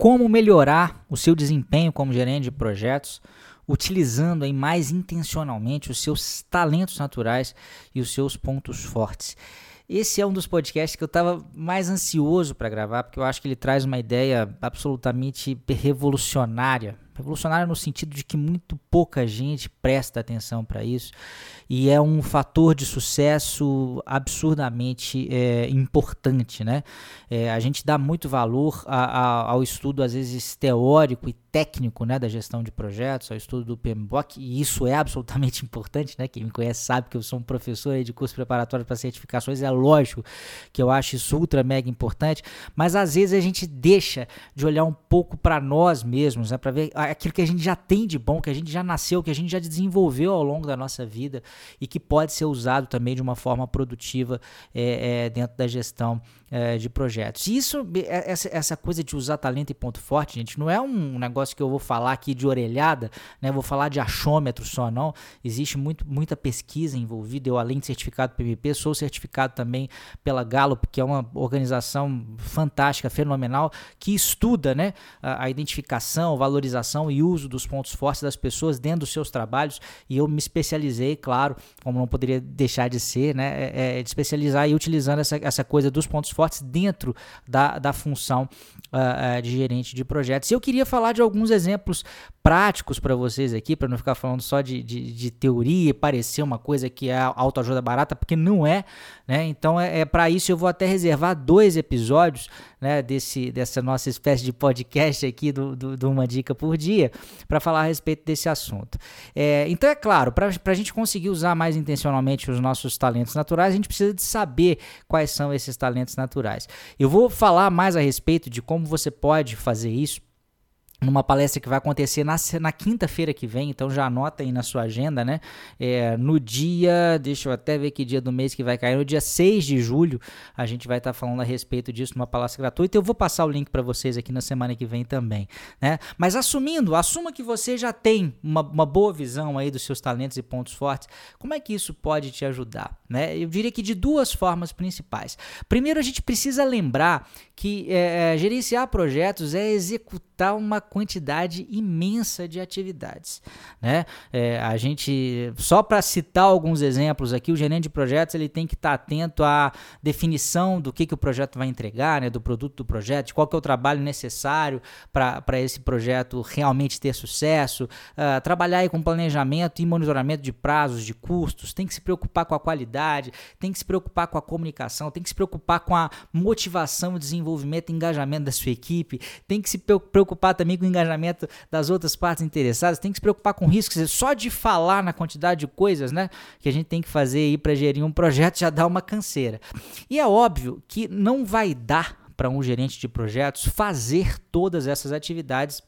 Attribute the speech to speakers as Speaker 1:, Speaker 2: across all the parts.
Speaker 1: como melhorar o seu desempenho como gerente de projetos, utilizando aí mais intencionalmente os seus talentos naturais e os seus pontos fortes. Esse é um dos podcasts que eu estava mais ansioso para gravar, porque eu acho que ele traz uma ideia absolutamente revolucionária. Revolucionária no sentido de que muito pouca gente presta atenção para isso e é um fator de sucesso absurdamente é, importante, né? É, a gente dá muito valor a, a, ao estudo, às vezes, teórico e técnico né, da gestão de projetos, ao estudo do PMBOK, e isso é absolutamente importante, né? Quem me conhece sabe que eu sou um professor de curso preparatório para certificações, é lógico que eu acho isso ultra mega importante, mas às vezes a gente deixa de olhar um pouco para nós mesmos, né, para ver aquilo que a gente já tem de bom, que a gente já nasceu, que a gente já desenvolveu ao longo da nossa vida e que pode ser usado também de uma forma produtiva é, é, dentro da gestão é, de projetos. E isso, é, essa, essa coisa de usar talento e ponto forte, gente, não é um negócio que eu vou falar aqui de orelhada, né? Vou falar de achômetro só, não. Existe muito, muita pesquisa envolvida. Eu, além de certificado PMP, sou certificado também pela Gallup, que é uma organização fantástica, fenomenal, que estuda né, a, a identificação, valorização e uso dos pontos fortes das pessoas dentro dos seus trabalhos. E eu me especializei, claro, como não poderia deixar de ser, né? É, é, de especializar e utilizando essa, essa coisa dos pontos fortes dentro da, da função uh, de gerente de projetos. E eu queria falar de alguns exemplos práticos para vocês aqui, para não ficar falando só de, de, de, teoria e parecer uma coisa que é autoajuda barata, porque não é, né? Então é, é para isso eu vou até reservar dois episódios, né, desse, dessa nossa espécie de podcast aqui do, do, do Uma Dica por Dia, para falar a respeito desse assunto. É, então é claro, para a gente conseguir usar mais intencionalmente os nossos talentos naturais, a gente precisa de saber quais são esses talentos naturais. Eu vou falar mais a respeito de como você pode fazer isso numa palestra que vai acontecer na, na quinta-feira que vem, então já anota aí na sua agenda, né? É, no dia, deixa eu até ver que dia do mês que vai cair, no dia 6 de julho, a gente vai estar tá falando a respeito disso numa palestra gratuita. Eu vou passar o link para vocês aqui na semana que vem também, né? Mas assumindo, assuma que você já tem uma, uma boa visão aí dos seus talentos e pontos fortes, como é que isso pode te ajudar, né? Eu diria que de duas formas principais. Primeiro, a gente precisa lembrar que é, é gerenciar projetos é executar uma quantidade imensa de atividades. Né? É, a gente, só para citar alguns exemplos aqui, o gerente de projetos ele tem que estar tá atento à definição do que, que o projeto vai entregar, né? do produto do projeto, de qual que é o trabalho necessário para esse projeto realmente ter sucesso, uh, trabalhar aí com planejamento e monitoramento de prazos, de custos, tem que se preocupar com a qualidade, tem que se preocupar com a comunicação, tem que se preocupar com a motivação, desenvolvimento e engajamento da sua equipe, tem que se preocupar também com engajamento das outras partes interessadas, tem que se preocupar com riscos. Só de falar na quantidade de coisas né, que a gente tem que fazer para gerir um projeto já dá uma canseira. E é óbvio que não vai dar para um gerente de projetos fazer todas essas atividades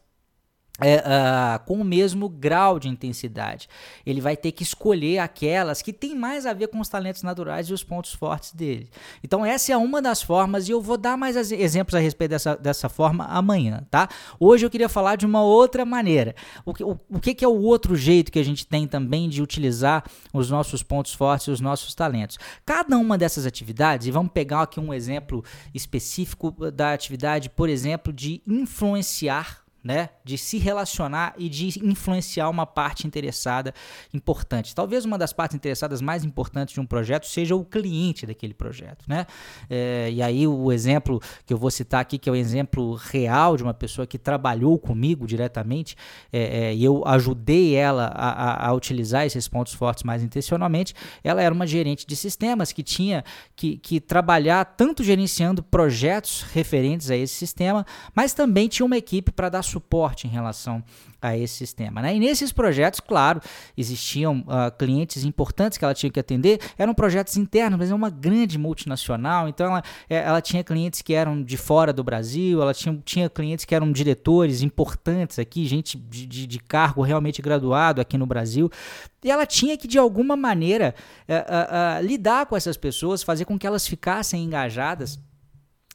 Speaker 1: é, uh, com o mesmo grau de intensidade. Ele vai ter que escolher aquelas que têm mais a ver com os talentos naturais e os pontos fortes dele. Então, essa é uma das formas, e eu vou dar mais exemplos a respeito dessa, dessa forma amanhã, tá? Hoje eu queria falar de uma outra maneira. O que, o, o que é o outro jeito que a gente tem também de utilizar os nossos pontos fortes e os nossos talentos? Cada uma dessas atividades, e vamos pegar aqui um exemplo específico da atividade, por exemplo, de influenciar né, de se relacionar e de influenciar uma parte interessada importante. Talvez uma das partes interessadas mais importantes de um projeto seja o cliente daquele projeto, né? É, e aí o exemplo que eu vou citar aqui, que é o um exemplo real de uma pessoa que trabalhou comigo diretamente é, é, e eu ajudei ela a, a, a, utilizar esses pontos fortes mais intencionalmente. Ela era uma gerente de sistemas que tinha que, que trabalhar tanto gerenciando projetos referentes a esse sistema, mas também tinha uma equipe para dar suporte em relação a esse sistema. Né? E nesses projetos, claro, existiam uh, clientes importantes que ela tinha que atender, eram projetos internos, mas é uma grande multinacional, então ela, é, ela tinha clientes que eram de fora do Brasil, ela tinha, tinha clientes que eram diretores importantes aqui, gente de, de, de cargo realmente graduado aqui no Brasil, e ela tinha que, de alguma maneira, uh, uh, lidar com essas pessoas, fazer com que elas ficassem engajadas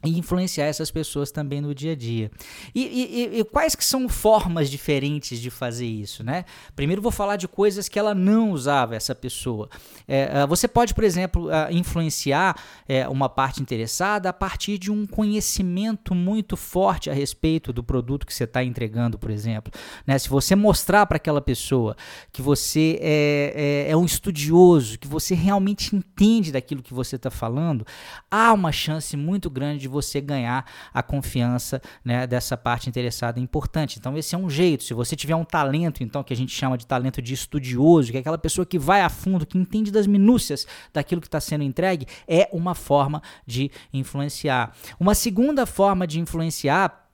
Speaker 1: e influenciar essas pessoas também no dia a dia. E, e, e, quais que são formas diferentes de fazer isso, né? Primeiro vou falar de coisas que ela não usava, essa pessoa. É, você pode, por exemplo, influenciar é, uma parte interessada a partir de um conhecimento muito forte a respeito do produto que você está entregando, por exemplo. Né? Se você mostrar para aquela pessoa que você é, é, é um estudioso, que você realmente entende daquilo que você está falando, há uma chance muito grande de de você ganhar a confiança né, dessa parte interessada importante. Então, esse é um jeito. Se você tiver um talento, então, que a gente chama de talento de estudioso, que é aquela pessoa que vai a fundo, que entende das minúcias daquilo que está sendo entregue, é uma forma de influenciar. Uma segunda forma de influenciar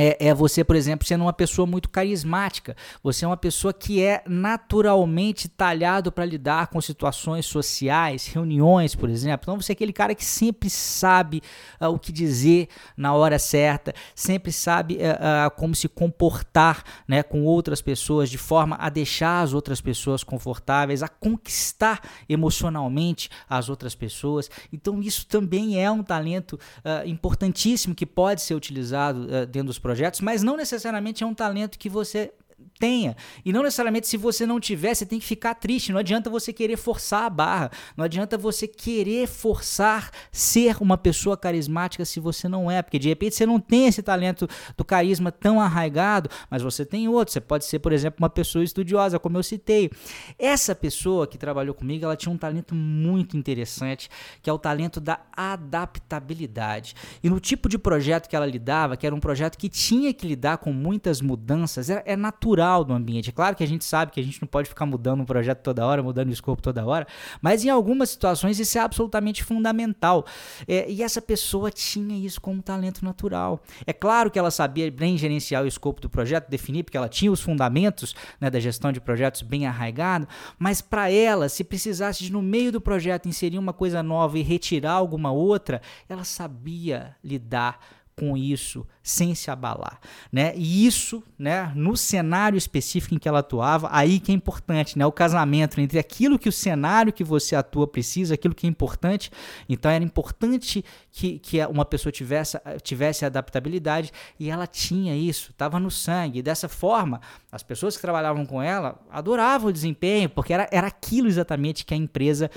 Speaker 1: é, é, você, por exemplo, sendo uma pessoa muito carismática. Você é uma pessoa que é naturalmente talhado para lidar com situações sociais, reuniões, por exemplo. Então você é aquele cara que sempre sabe uh, o que dizer na hora certa, sempre sabe uh, uh, como se comportar né, com outras pessoas de forma a deixar as outras pessoas confortáveis, a conquistar emocionalmente as outras pessoas. Então isso também é um talento importantíssimo que pode ser utilizado dentro dos projetos, mas não necessariamente é um talento que você tenha. E não necessariamente se você não tiver, você tem que ficar triste. Não adianta você querer forçar a barra. Não adianta você querer forçar ser uma pessoa carismática se você não é. Porque de repente você não tem esse talento do carisma tão arraigado, mas você tem outro. Você pode ser, por exemplo, uma pessoa estudiosa, como eu citei. Essa pessoa que trabalhou comigo, ela tinha um talento muito interessante, que é o talento da adaptabilidade. E no tipo de projeto que ela lidava, que era um projeto que tinha que lidar com muitas mudanças, é, natural natural do ambiente. É claro que a gente sabe que a gente não pode ficar mudando um projeto toda hora, mudando o escopo toda hora, mas em algumas situações isso é absolutamente fundamental. É, e essa pessoa tinha isso como talento natural. É claro que ela sabia bem gerenciar o escopo do projeto, definir, porque ela tinha os fundamentos né, da gestão de projetos bem arraigado, mas para ela, se precisasse de no meio do projeto inserir uma coisa nova e retirar alguma outra, ela sabia lidar com isso sem se abalar, né? E isso, né, no cenário específico em que ela atuava, aí que é importante, né? O casamento entre aquilo que o cenário que você atua precisa, aquilo que é importante. Então era importante que, que uma pessoa tivesse, tivesse adaptabilidade e ela tinha isso, estava no sangue. E dessa forma, as pessoas que trabalhavam com ela adoravam o desempenho, porque era, era aquilo exatamente que a empresa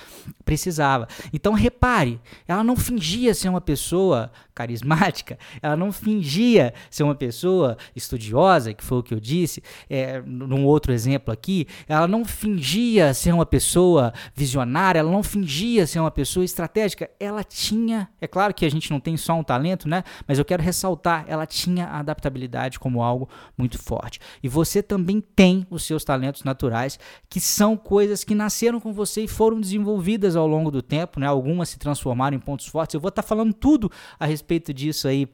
Speaker 1: precisava. Então repare, ela não fingia ser uma pessoa carismática, ela não fingia ser uma pessoa estudiosa, que foi o que eu disse, é, num outro exemplo aqui, ela não fingia ser uma pessoa visionária, ela não fingia ser uma pessoa estratégica, ela tinha, é claro que a gente não tem só um talento, né? Mas eu quero ressaltar, ela tinha a adaptabilidade como algo muito forte. E você também tem os seus talentos naturais, que são coisas que nasceram com você e foram desenvolvidas ao longo do tempo, né? Algumas se transformaram em pontos fortes. Eu vou estar tá falando tudo a respeito disso aí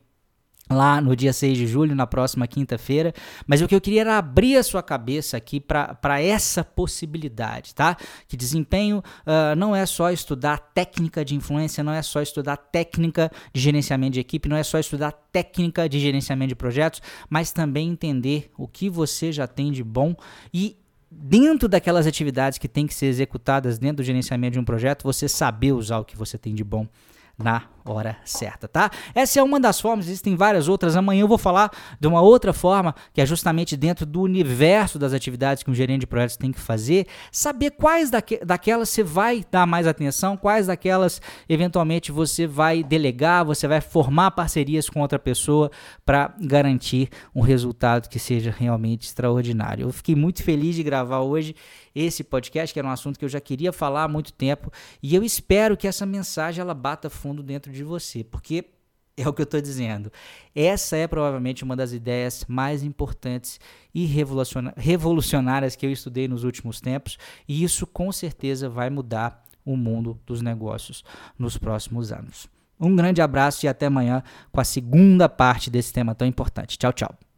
Speaker 1: lá no dia 6 de julho, na próxima quinta-feira. Mas o que eu queria era abrir a sua cabeça aqui para essa possibilidade, tá? Que desempenho uh, não é só estudar técnica de influência, não é só estudar técnica de gerenciamento de equipe, não é só estudar técnica de gerenciamento de projetos, mas também entender o que você já tem de bom e dentro daquelas atividades que tem que ser executadas dentro do gerenciamento de um projeto, você saber usar o que você tem de bom na hora certa, tá? Essa é uma das formas, existem várias outras. Amanhã eu vou falar de uma outra forma, que é justamente dentro do universo das atividades que um gerente de projetos tem que fazer, saber quais daque daquelas você vai dar mais atenção, quais daquelas eventualmente você vai delegar, você vai formar parcerias com outra pessoa para garantir um resultado que seja realmente extraordinário. Eu fiquei muito feliz de gravar hoje esse podcast, que era um assunto que eu já queria falar há muito tempo, e eu espero que essa mensagem ela bata fundo dentro de você, porque é o que eu estou dizendo. Essa é provavelmente uma das ideias mais importantes e revolucionárias que eu estudei nos últimos tempos, e isso com certeza vai mudar o mundo dos negócios nos próximos anos. Um grande abraço e até amanhã com a segunda parte desse tema tão importante. Tchau, tchau.